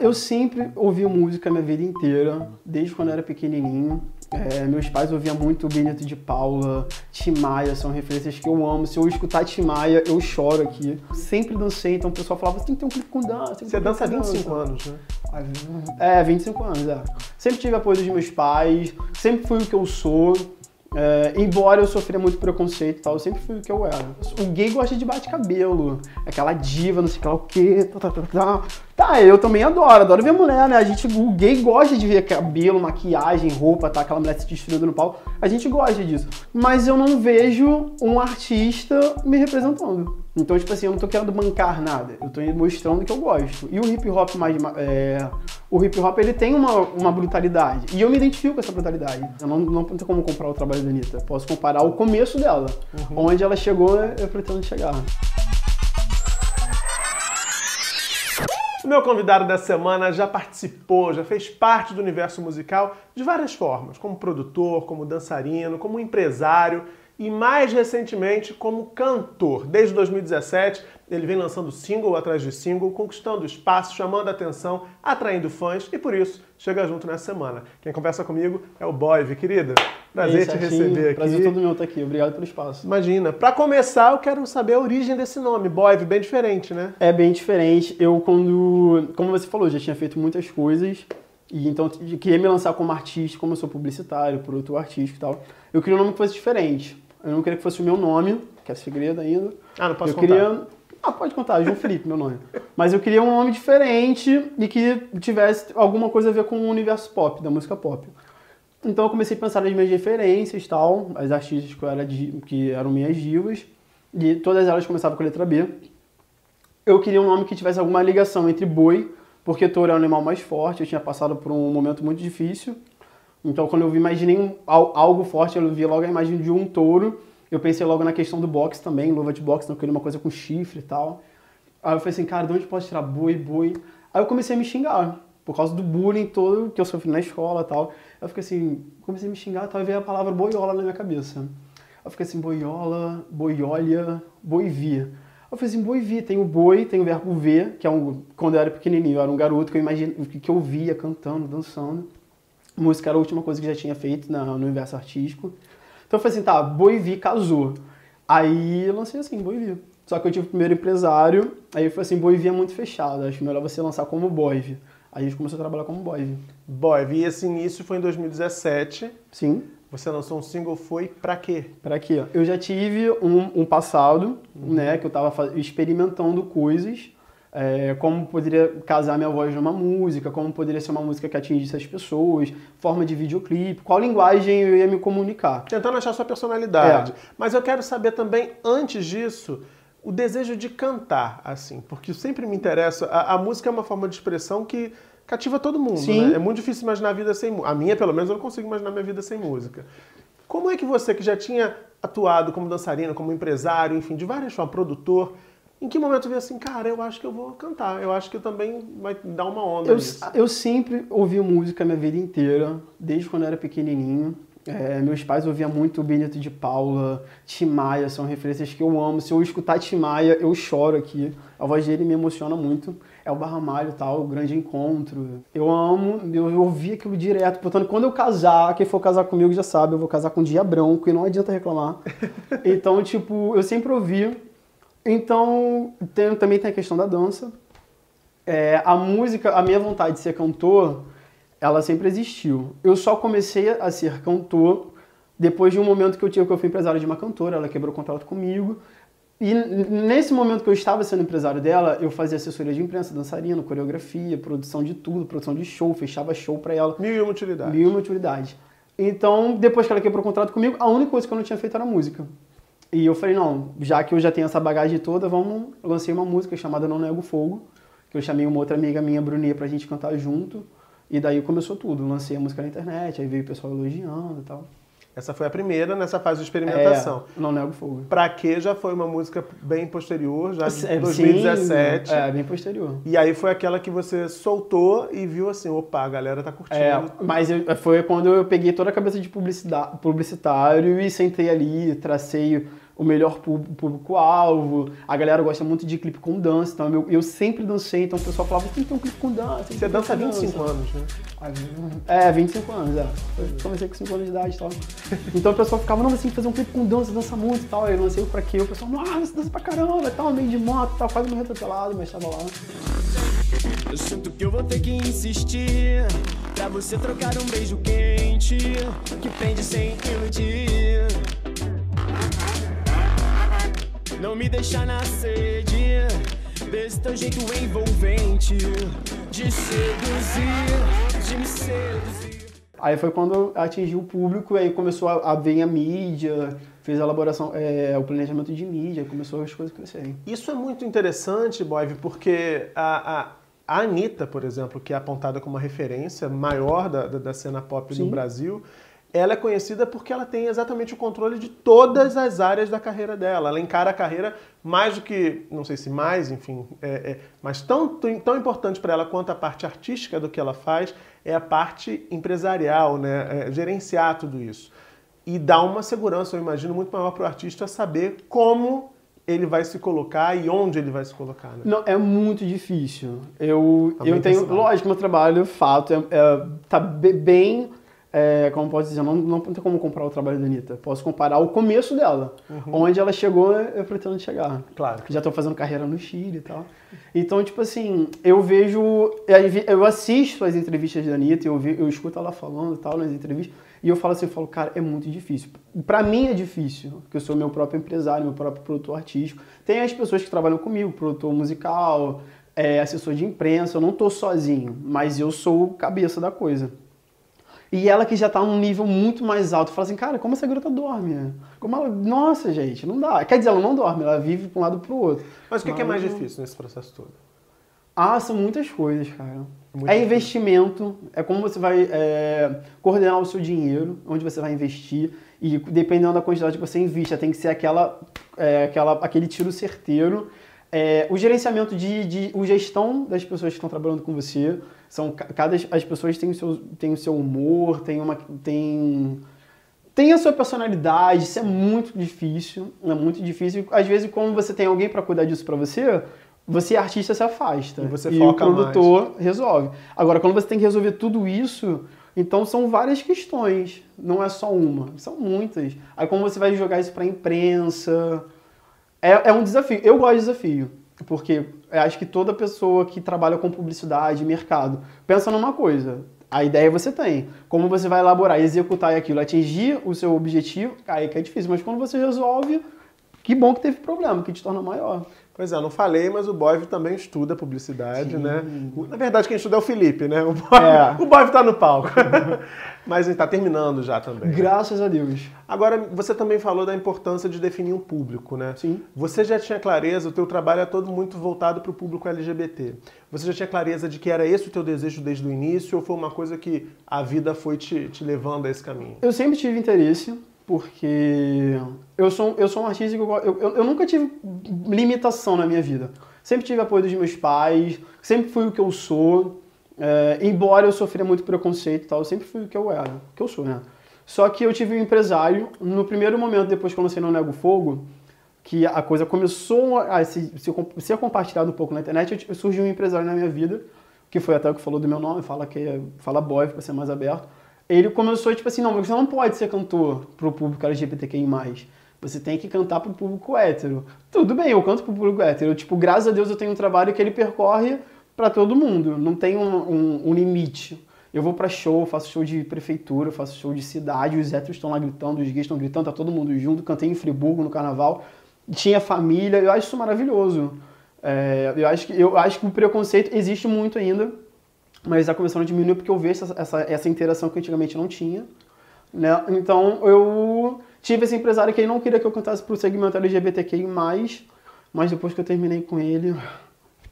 Eu sempre ouvi música a minha vida inteira, desde quando eu era pequenininho. É, meus pais ouviam muito Benito de Paula, Timaya, são referências que eu amo. Se eu escutar Timaya, eu choro aqui. Sempre dancei, então o pessoal falava, você tem que ter um clipe com dança. Você dança há 25 anos, né? É, 25 anos, é. Sempre tive apoio dos meus pais, sempre fui o que eu sou. É, embora eu sofria muito preconceito e tal, eu sempre fui o que eu era. O gay gosta de bate-cabelo, aquela diva, não sei lá o quê. Tá, tá, tá, tá. tá, eu também adoro, adoro ver mulher, né? A gente, o gay gosta de ver cabelo, maquiagem, roupa, tá? Aquela mulher se destruindo no palco. A gente gosta disso. Mas eu não vejo um artista me representando. Então, tipo assim, eu não tô querendo bancar nada. Eu tô mostrando que eu gosto. E o hip hop mais. É, o hip hop ele tem uma, uma brutalidade. E eu me identifico com essa brutalidade. Eu não, não tenho como comprar o trabalho da Anitta. Posso comparar o começo dela. Uhum. Onde ela chegou, eu pretendo chegar. O meu convidado da semana já participou, já fez parte do universo musical de várias formas, como produtor, como dançarino, como empresário e mais recentemente como cantor. Desde 2017, ele vem lançando single atrás de single, conquistando espaço, chamando atenção, atraindo fãs e por isso chega junto nessa semana. Quem conversa comigo é o Boive, querida. Prazer Ei, te receber aqui. Prazer todo meu estar aqui. Obrigado pelo espaço. Imagina. Para começar, eu quero saber a origem desse nome, Boive, bem diferente, né? É bem diferente. Eu quando, como você falou, já tinha feito muitas coisas e então queria me lançar como artista, como eu sou publicitário, produtor artístico e tal. Eu queria um nome que fosse diferente. Eu não queria que fosse o meu nome, que é segredo ainda. Ah, não posso eu contar? Queria... Ah, pode contar, João Felipe, meu nome. Mas eu queria um nome diferente e que tivesse alguma coisa a ver com o universo pop, da música pop. Então eu comecei a pensar nas minhas referências tal, as artistas que, era, que eram minhas divas, e todas elas começavam com a letra B. Eu queria um nome que tivesse alguma ligação entre boi, porque touro é o animal mais forte, eu tinha passado por um momento muito difícil, então, quando eu imaginei um, algo forte, eu vi logo a imagem de um touro. Eu pensei logo na questão do boxe também, luva de boxe, não queria uma coisa com chifre e tal. Aí eu falei assim, cara, de onde pode tirar boi, boi? Aí eu comecei a me xingar, por causa do bullying todo que eu sofri na escola e tal. Eu fiquei assim, comecei a me xingar, tal, e veio a palavra boiola na minha cabeça. Eu fiquei assim, boiola, boiolha, boivia. Eu falei assim, boivi, tem o boi, tem o verbo ver, que é um, quando eu era pequenininho, eu era um garoto que eu imagine, que eu via cantando, dançando. Música era a última coisa que já tinha feito na, no universo artístico. Então eu falei assim, tá, Boivi casou. Aí eu lancei assim, Boivi. Só que eu tive o primeiro empresário, aí eu falei assim, Boivi é muito fechado, acho melhor você lançar como Boivi. Aí a gente começou a trabalhar como Boivi. Boivi, e assim, isso foi em 2017. Sim. Você lançou um single, foi pra quê? Pra quê? Eu já tive um, um passado, uhum. né, que eu tava experimentando coisas é, como poderia casar minha voz numa música, como poderia ser uma música que atingisse as pessoas, forma de videoclipe, qual linguagem eu ia me comunicar. Tentando achar sua personalidade. É. Mas eu quero saber também, antes disso, o desejo de cantar, assim, porque sempre me interessa. A, a música é uma forma de expressão que cativa todo mundo, Sim. Né? É muito difícil imaginar a vida sem música. A minha, pelo menos, eu não consigo imaginar minha vida sem música. Como é que você, que já tinha atuado como dançarina, como empresário, enfim, de várias formas, produtor, em que momento eu vi assim, cara, eu acho que eu vou cantar, eu acho que também vai dar uma onda eu, nisso. Eu sempre ouvi música a minha vida inteira, desde quando eu era pequenininho. É, meus pais ouviam muito Benito de Paula, Timaya, são referências que eu amo. Se eu escutar Timaya, eu choro aqui. A voz dele me emociona muito. É o Barramalho tal, o grande encontro. Eu amo, eu ouvi aquilo direto. Portanto, quando eu casar, quem for casar comigo já sabe, eu vou casar com Dia Branco e não adianta reclamar. então, tipo, eu sempre ouvi então, tem, também tem a questão da dança. É, a música, a minha vontade de ser cantor, ela sempre existiu. Eu só comecei a ser cantor depois de um momento que eu tive que eu fui empresário de uma cantora, ela quebrou o contrato comigo. E nesse momento que eu estava sendo empresário dela, eu fazia assessoria de imprensa, dançarina, coreografia, produção de tudo, produção de show, fechava show para ela. Mil e uma utilidades. Mil e uma utilidades. Então, depois que ela quebrou o contrato comigo, a única coisa que eu não tinha feito era música. E eu falei, não, já que eu já tenho essa bagagem toda, vamos. Eu lancei uma música chamada Não Nego Fogo, que eu chamei uma outra amiga minha, Bruninha, pra gente cantar junto. E daí começou tudo. Lancei a música na internet, aí veio o pessoal elogiando e tal. Essa foi a primeira nessa fase de experimentação. É, não nego fogo. Pra que já foi uma música bem posterior, já de é, 2017. Sim, é, bem posterior. E aí foi aquela que você soltou e viu assim, opa, a galera tá curtindo. É, mas foi quando eu peguei toda a cabeça de publicitário e sentei ali, tracei o melhor público-alvo. A galera gosta muito de clipe com dança, então eu, eu sempre dancei, então o pessoal falava, tem que ter um clipe com dança. Você dança há 25 dança. anos, né? É, 25 anos, é. Eu comecei com 5 anos de idade e tal. Então o pessoal ficava, não, você tem que fazer um clipe com dança, dança muito e tal. Aí eu lancei pra quê? O pessoal, nossa, você dança pra caramba e tal, meio de moto tal, quase morreu atropelado, mas tava lá. Eu sinto que eu vou ter que insistir Pra você trocar um beijo quente Que prende sem iludir Não me deixa na sede Desse teu jeito envolvente De seduzir, de me seduzir Aí foi quando atingiu o público, aí começou a, a vir a mídia, fez a elaboração, é, o planejamento de mídia, começou as coisas a crescerem. Isso é muito interessante, Boive, porque a, a, a Anitta, por exemplo, que é apontada como uma referência maior da, da, da cena pop Sim. no Brasil, ela é conhecida porque ela tem exatamente o controle de todas as áreas da carreira dela. Ela encara a carreira mais do que, não sei se mais, enfim, é, é, mas tão, tão importante para ela quanto a parte artística do que ela faz é a parte empresarial, né? É, gerenciar tudo isso. E dá uma segurança, eu imagino, muito maior para o artista saber como ele vai se colocar e onde ele vai se colocar. Né? Não, é muito difícil. Eu, Também eu tenho, lógico, meu trabalho, fato, é, é, tá be- bem, é, como posso dizer, não, não tem como comparar o trabalho da Anitta. Posso comparar o começo dela. Onde ela chegou, eu pretendo chegar. Claro. Já estou fazendo carreira no Chile e tal. Então, tipo assim, eu vejo, eu assisto as entrevistas da Anitta, eu, ve- eu escuto ela falando e tal nas entrevistas, e eu falo assim, eu falo, cara, é muito difícil. Pra mim é difícil, porque eu sou meu próprio empresário, meu próprio produtor artístico. Tem as pessoas que trabalham comigo, produtor musical, é, assessor de imprensa, eu não tô sozinho, mas eu sou cabeça da coisa. E ela que já tá num nível muito mais alto, fala assim, cara, como essa garota dorme? Como ela... Nossa, gente, não dá. Quer dizer, ela não dorme, ela vive pra um lado pro outro. Mas o que, que é mais difícil nesse processo todo? Ah, são muitas coisas, cara. Muito é investimento, é como você vai é, coordenar o seu dinheiro, onde você vai investir, e dependendo da quantidade que você invista, tem que ser aquela, é, aquela, aquele tiro certeiro. É, o gerenciamento de, de o gestão das pessoas que estão trabalhando com você, são ca- cada as pessoas têm o seu, têm o seu humor, têm uma tem tem a sua personalidade, isso é muito difícil, é muito difícil. Às vezes, quando você tem alguém para cuidar disso para você, você artista se afasta E você e foca o produtor resolve. Agora, quando você tem que resolver tudo isso, então são várias questões, não é só uma, são muitas. Aí como você vai jogar isso para imprensa, é, é um desafio. Eu gosto de desafio, porque acho que toda pessoa que trabalha com publicidade, mercado, pensa numa coisa. A ideia você tem. Como você vai elaborar, executar aquilo, atingir o seu objetivo, aí que é difícil. Mas quando você resolve, que bom que teve problema, que te torna maior. Pois é, não falei, mas o Boiv também estuda publicidade, né? O- Na verdade, quem estuda é o Felipe, né? O Boiv, É. o Boiv tá no palco. mas ele tá terminando já também. né? Graças a Deus. Agora, você também falou da importância de definir um público, né? Sim. Você já tinha clareza, o teu trabalho é todo muito voltado para o público LGBT. Você já tinha clareza de que era esse o teu desejo desde o início ou foi uma coisa que a vida foi te, te levando a esse caminho? Eu sempre tive interesse, porque eu sou, eu sou um artista que eu, eu, eu, nunca tive limitação na minha vida. Sempre tive apoio dos meus pais, sempre fui o que eu sou. É, embora eu sofria muito preconceito e tal, eu sempre fui o que eu era, o que eu sou, né? Só que eu tive um empresário, no primeiro momento, depois que eu lancei No Nego Fogo, que a coisa começou a se, se, ser compartilhada um pouco na internet, surgiu um empresário na minha vida, que foi até o que falou do meu nome, fala que é- fala boy para ser mais aberto. Ele começou tipo assim, não, você não pode ser cantor pro público LGBTQI+. Você tem que cantar pro público hétero. Tudo bem, eu canto pro público hétero. Eu, tipo, graças a Deus eu tenho um trabalho que ele percorre para todo mundo. Não tem um, um- um limite. Eu vou pra show, faço show de prefeitura, faço show de cidade, os héteros estão lá gritando, os gays estão gritando, tá todo mundo junto. Cantei em Friburgo no carnaval, tinha família, eu acho isso maravilhoso. É, eu, acho que, eu acho que o preconceito existe muito ainda, mas está começando a diminuir porque eu vejo essa, essa, essa interação que antigamente não tinha. Né? Então eu tive esse empresário que ele não queria que eu cantasse pro segmento LGBTQI+, mas depois que eu terminei com ele,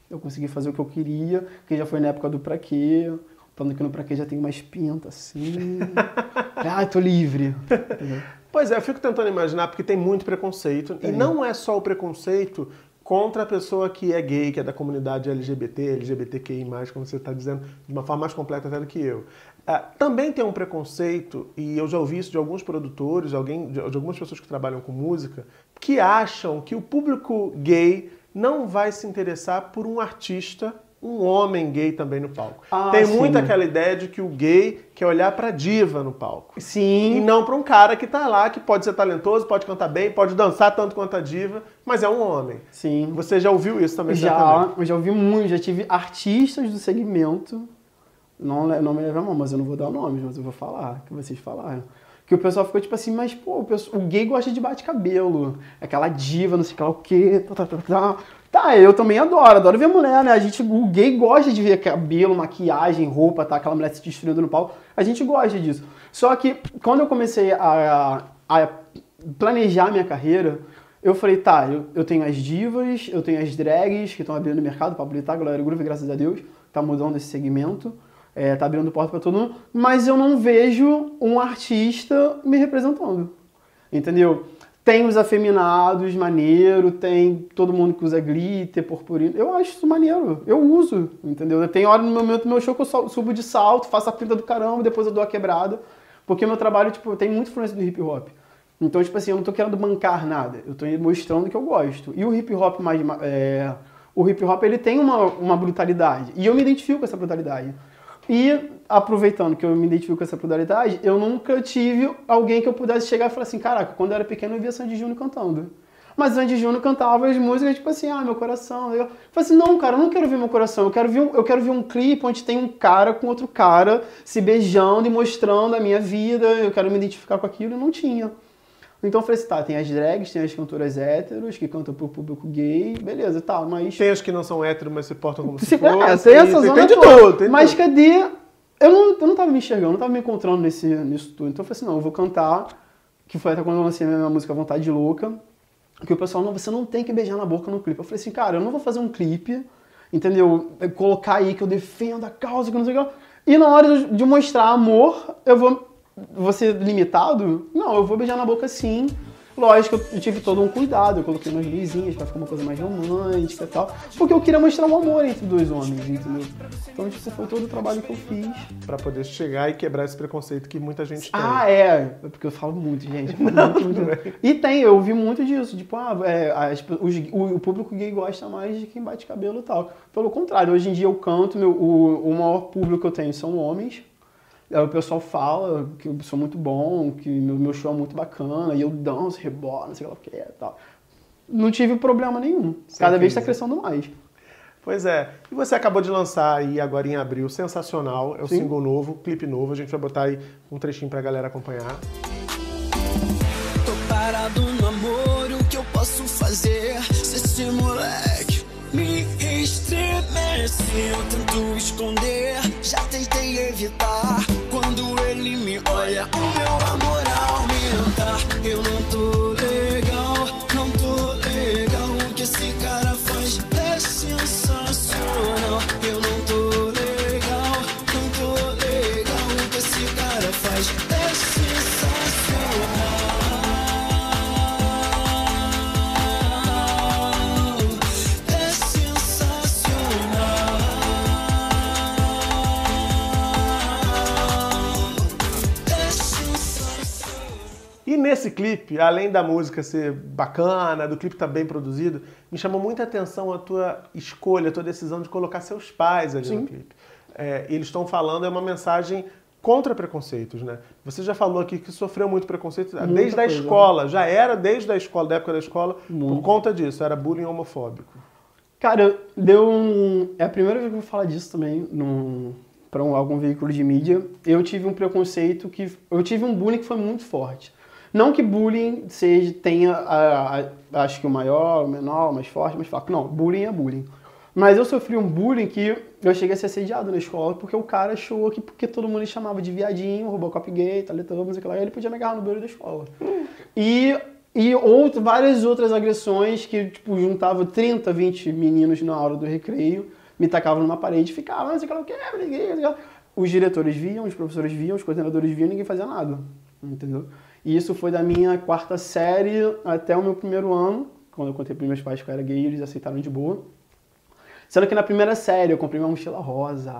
eu consegui fazer o que eu queria, que já foi na época do Pra Quê, falando que no Pra Quê já tem mais pinta, assim. ah, tô livre. Pois é, eu fico tentando imaginar, porque tem muito preconceito. E não é só o preconceito contra a pessoa que é gay, que é da comunidade LGBT, LGBTQI+, como você está dizendo, de uma forma mais completa até do que eu. Ah, também tem um preconceito, e eu já ouvi isso de alguns produtores, alguém, de, de algumas pessoas que trabalham com música, que acham que o público gay não vai se interessar por um artista um homem gay também no palco. Ah, Tem sim. muito aquela ideia de que o gay quer olhar pra diva no palco. Sim. E não pra um cara que tá lá, que pode ser talentoso, pode cantar bem, pode dançar tanto quanto a diva, mas é um homem. Sim. Você já ouviu isso também? Já, eu já ouvi muito, já tive artistas do segmento, não, não me leva a mão, mas eu não vou dar nomes, mas eu vou falar, que vocês falaram. Que o pessoal ficou tipo assim, mas pô, o, pessoal- o gay gosta de bate-cabelo, aquela diva, não sei lá o quê, tá, tá, tá, tá. Tá, eu também adoro, adoro ver mulher, né? A gente, o gay gosta de ver cabelo, maquiagem, roupa, tá? Aquela mulher se destruindo no palco. A gente gosta disso. Só que quando eu comecei a, a planejar minha carreira, eu falei, tá, eu, eu tenho as divas, eu tenho as drags que estão abrindo o mercado, Pablo Vittar, Glória Groove, graças a Deus, tá mudando esse segmento, é, tá abrindo porta para todo mundo, mas eu não vejo um artista me representando, entendeu? Tem os afeminados, maneiro, tem todo mundo que usa glitter, purpurina, eu acho isso maneiro, eu uso, entendeu? Tem hora no momento do meu show que eu subo de salto, faço a pinta do caramba, depois eu dou a quebrada, porque meu trabalho, tipo, tem muita influência do hip hop. Então, tipo assim, eu não tô querendo bancar nada, eu tô mostrando que eu gosto. E o hip hop mais. é, o hip hop ele tem uma, uma brutalidade. E eu me identifico com essa brutalidade. E aproveitando que eu me identifico com essa brutalidade, eu nunca tive alguém que eu pudesse chegar e falar assim: caraca, quando eu era pequeno eu via Sandy Júnior cantando. Mas Sandy Júnior cantava as músicas tipo assim, ah, meu coração. Eu falei assim, não, cara, eu não quero ver meu coração. Eu quero ver um, eu quero ver um clipe onde tem um cara com outro cara se beijando e mostrando a minha vida. Eu quero me identificar com aquilo e não tinha. Então eu falei assim, tá, tem as drags, tem as cantoras héteros que cantam pro público gay, beleza, tá, mas. Tem as que não são héteros, mas se portam como se, Se, fossem. é, tem essa zona tem de tudo, tem Mas tudo. cadê? Eu não, eu não tava me enxergando, não tava me encontrando nesse, nisso tudo. Então eu falei assim, não, eu vou cantar, que foi até quando eu lancei a minha música Vontade Louca, que o pessoal, não, você não tem que beijar na boca no clipe. Eu falei assim, cara, eu não vou fazer um clipe, entendeu? Colocar aí que eu defendo a causa, que não sei o que. E na hora de mostrar amor, eu vou, vou ser limitado? Não, eu vou beijar na boca sim. Lógico, eu tive todo um cuidado, eu coloquei umas luzinhas pra ficar uma coisa mais romântica e tal. Porque eu queria mostrar um amor entre dois homens, entendeu? Então, tipo, foi todo o trabalho que eu fiz. Pra poder chegar e quebrar esse preconceito que muita gente tem. Ah, é. É porque eu falo muito, gente. Muito, muito, muito. E tem, eu ouvi muito disso. Tipo, ah, é, as- os- o, o público gay gosta mais de quem bate cabelo e tal. Pelo contrário, hoje em dia eu canto, meu, o, o maior público que eu tenho são homens. Aí o pessoal fala que eu sou muito bom, que meu, meu show é muito bacana, e eu danço, rebolo, não sei lá o que é e tal. Não tive problema nenhum. Cada vez crise. está crescendo mais. Pois é. E você acabou de lançar aí agora em abril, sensacional. É o Sim. single novo, clipe novo. A gente vai botar aí um trechinho pra galera acompanhar. Tô parado no amor, o que eu posso fazer? Se esse moleque me eu tento esconder, já tentei evitar. Quando ele me olha, o meu clipe, além da música ser bacana, do clipe estar bem produzido, me chamou muita atenção a tua escolha, a tua decisão de colocar seus pais ali no Sim. clipe. É, eles estão falando, é uma mensagem contra preconceitos, né? Você já falou aqui que sofreu muito preconceito Muita desde a coisa. escola, já era desde a escola, da época da escola, por Muito. conta disso, era bullying homofóbico. Cara, deu um. É a primeira vez que eu vou falar disso também num, pra um- algum veículo de mídia. Eu tive um preconceito que. Eu tive um bullying que foi muito forte. Não que bullying seja, tenha, a- a- acho que o maior, o menor, o mais forte, mais fraco. Não, bullying é bullying. Mas eu sofri um bullying que eu cheguei a ser assediado na escola porque o cara achou que porque todo mundo chamava de viadinho, Robocop gay, o que lá, ele podia me agarrar no beiro da escola. E, e outro, várias outras agressões que, tipo, juntavam 30, 20 meninos na hora do recreio, me tacavam numa parede e ficavam, não sei o que o o lá. Os diretores viam, os professores viam, os coordenadores viam, ninguém fazia nada, entendeu? E isso foi da minha quarta série até o meu primeiro ano, quando eu contei pros meus pais que eu era gay, eles aceitaram de boa. Sendo que na primeira série eu comprei uma mochila rosa.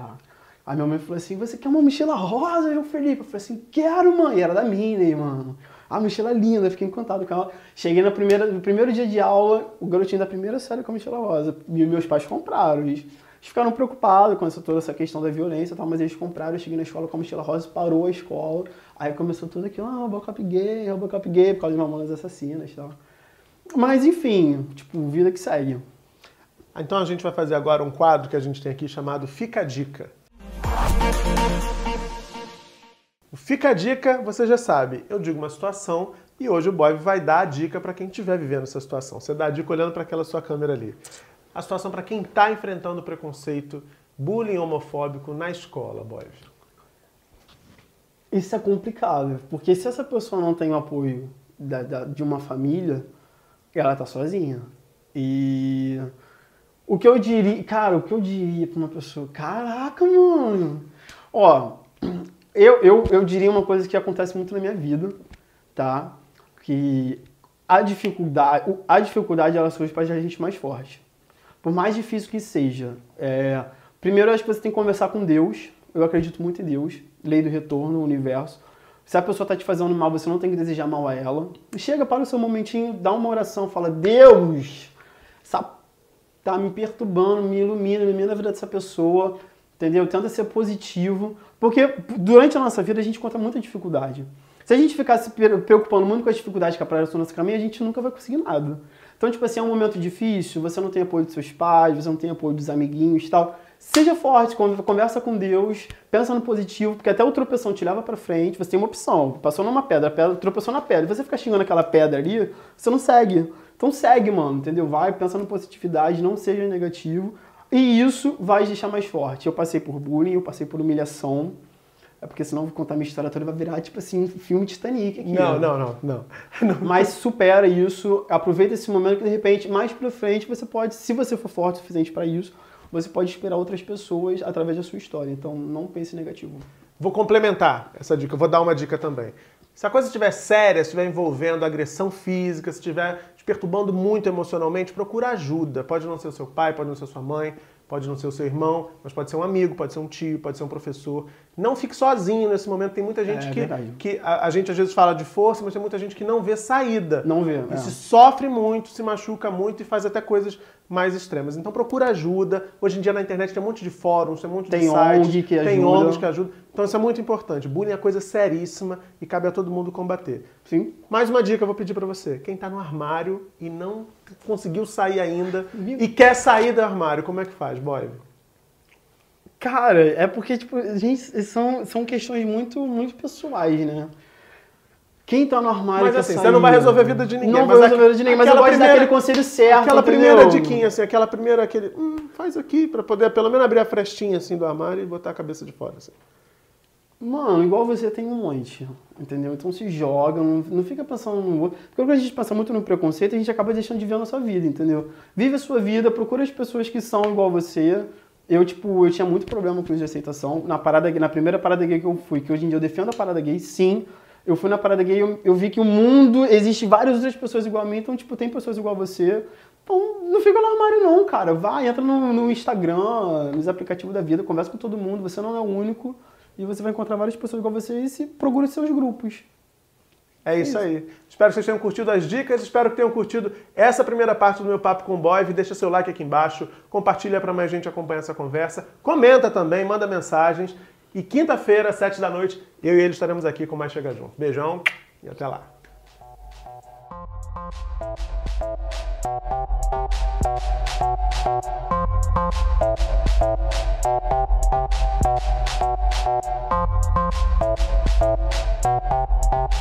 Aí minha mãe falou assim, você quer uma mochila rosa, João Felipe? Eu falei assim, quero, mãe. E era da Minnie, mano. A mochila é linda, fiquei encantado com ela. Cheguei na primeira, no primeiro dia de aula, o garotinho da primeira série com a mochila rosa. E meus pais compraram. Eles, eles ficaram preocupados com essa, toda essa questão da violência e tal, mas eles compraram. Eu cheguei na escola com a mochila rosa, parou a escola. Aí começou tudo aquilo, ah, Robocop gay, Robocop gay, por causa de Mamonas Assassinas e tal. Mas enfim, tipo, vida que segue. Então a gente vai fazer agora um quadro que a gente tem aqui chamado Fica a Dica. O Fica a Dica, você já sabe, eu digo uma situação e hoje o Boy vai dar a dica para quem estiver vivendo essa situação. Você dá a dica olhando para aquela sua câmera ali. A situação para quem está enfrentando preconceito, bullying homofóbico na escola, Boy. Isso é complicado, porque se essa pessoa não tem o apoio da, da, de uma família, ela tá sozinha. E o que eu diria, cara, o que eu diria pra uma pessoa, caraca, mano. Ó, eu, eu, eu diria uma coisa que acontece muito na minha vida, tá? Que a dificuldade, a dificuldade ela surge para a gente mais forte. Por mais difícil que seja. É, primeiro, eu acho que você tem que conversar com Deus. Eu acredito muito em Deus, lei do retorno, universo. Se a pessoa está te fazendo mal, você não tem que desejar mal a ela. Chega para o seu momentinho, dá uma oração, fala: Deus, essa tá me perturbando, me ilumina, ilumina a vida dessa pessoa, entendeu? Tenta ser positivo, porque durante a nossa vida a gente encontra muita dificuldade. Se a gente ficar se preocupando muito com as dificuldades que aparecem no nosso caminho, a gente nunca vai conseguir nada. Então, tipo assim, é um momento difícil, você não tem apoio dos seus pais, você não tem apoio dos amiguinhos e tal. Seja forte, conversa com Deus, pensa no positivo, porque até o tropeção te leva para frente, você tem uma opção. Passou numa pedra, pedra tropeçou na pedra, você ficar xingando aquela pedra ali, você não segue. Então segue, mano, entendeu? Vai pensando em positividade, não seja negativo. E isso vai deixar mais forte. Eu passei por bullying, eu passei por humilhação. É porque senão vou contar minha história toda vai virar tipo assim, filme Titanic aqui. Não, não, não, não, não. Mas supera isso, aproveita esse momento que de repente, mais pra frente, você pode, se você for forte o suficiente para isso, você pode inspirar outras pessoas através da sua história. Então não pense negativo. Vou complementar essa dica, vou dar uma dica também. Se a coisa estiver séria, se estiver envolvendo agressão física, se estiver te perturbando muito emocionalmente, procura ajuda. Pode não ser o seu pai, pode não ser a sua mãe, pode não ser o seu irmão, mas pode ser um amigo, pode ser um tio, pode ser um professor. Não fique sozinho nesse momento. Tem muita gente É que, verdade. que a, a gente às vezes fala de força, mas tem muita gente que não vê saída. Não vê. E é. se sofre muito, se machuca muito e faz até coisas mais extremas. Então procura ajuda. Hoje em dia na internet tem um monte de fóruns, tem um monte Tem de sites, ONG que tem ajuda. ONGs que ajudam. Então isso é muito importante. Bullying é coisa seríssima e cabe a todo mundo combater. Sim. Mais uma dica eu vou pedir pra você. Quem tá no armário e não conseguiu sair ainda Viu? e quer sair do armário, como é que faz, boy? Cara, é porque, tipo, gente, são, são questões muito, muito pessoais, né? Quem tá no armário Mas assim, você não vai resolver a vida de ninguém. Não vou resolver a vida de ninguém, mas eu gosto primeira- daquele conselho certo, Aquela primeira entendeu? diquinha, assim, aquela primeira, aquele. Hum, faz aqui, pra poder pelo menos abrir a frestinha assim do armário e botar a cabeça de fora. Assim. Mano, igual você tem um monte, entendeu? Então se joga, não, não fica pensando no outro. Porque quando a gente pensa muito no preconceito, a gente acaba deixando de ver a nossa vida, entendeu? Vive a sua vida, procura as pessoas que são igual você. Eu, tipo, eu tinha muito problema com isso de aceitação. Na, parada, na primeira parada gay que eu fui, que hoje em dia eu defendo a parada gay, sim. Eu fui na parada gay eu, eu vi que o mundo, existe várias outras pessoas igual a mim, então, tipo, tem pessoas igual a você. Então, não fica no armário não, cara. Vai, entra no, no Instagram, nos aplicativos da vida, conversa com todo mundo, você não é o único. E você vai encontrar várias pessoas igual você e se procura os seus grupos. É isso aí. Espero que vocês tenham curtido as dicas, espero que tenham curtido essa primeira parte do meu papo com o Boy. Deixa seu like aqui embaixo, compartilha para mais gente acompanhar essa conversa, comenta também, manda mensagens. E quinta-feira, sete da noite, eu e ele estaremos aqui com mais Chega Junto. Beijão e até lá. Thank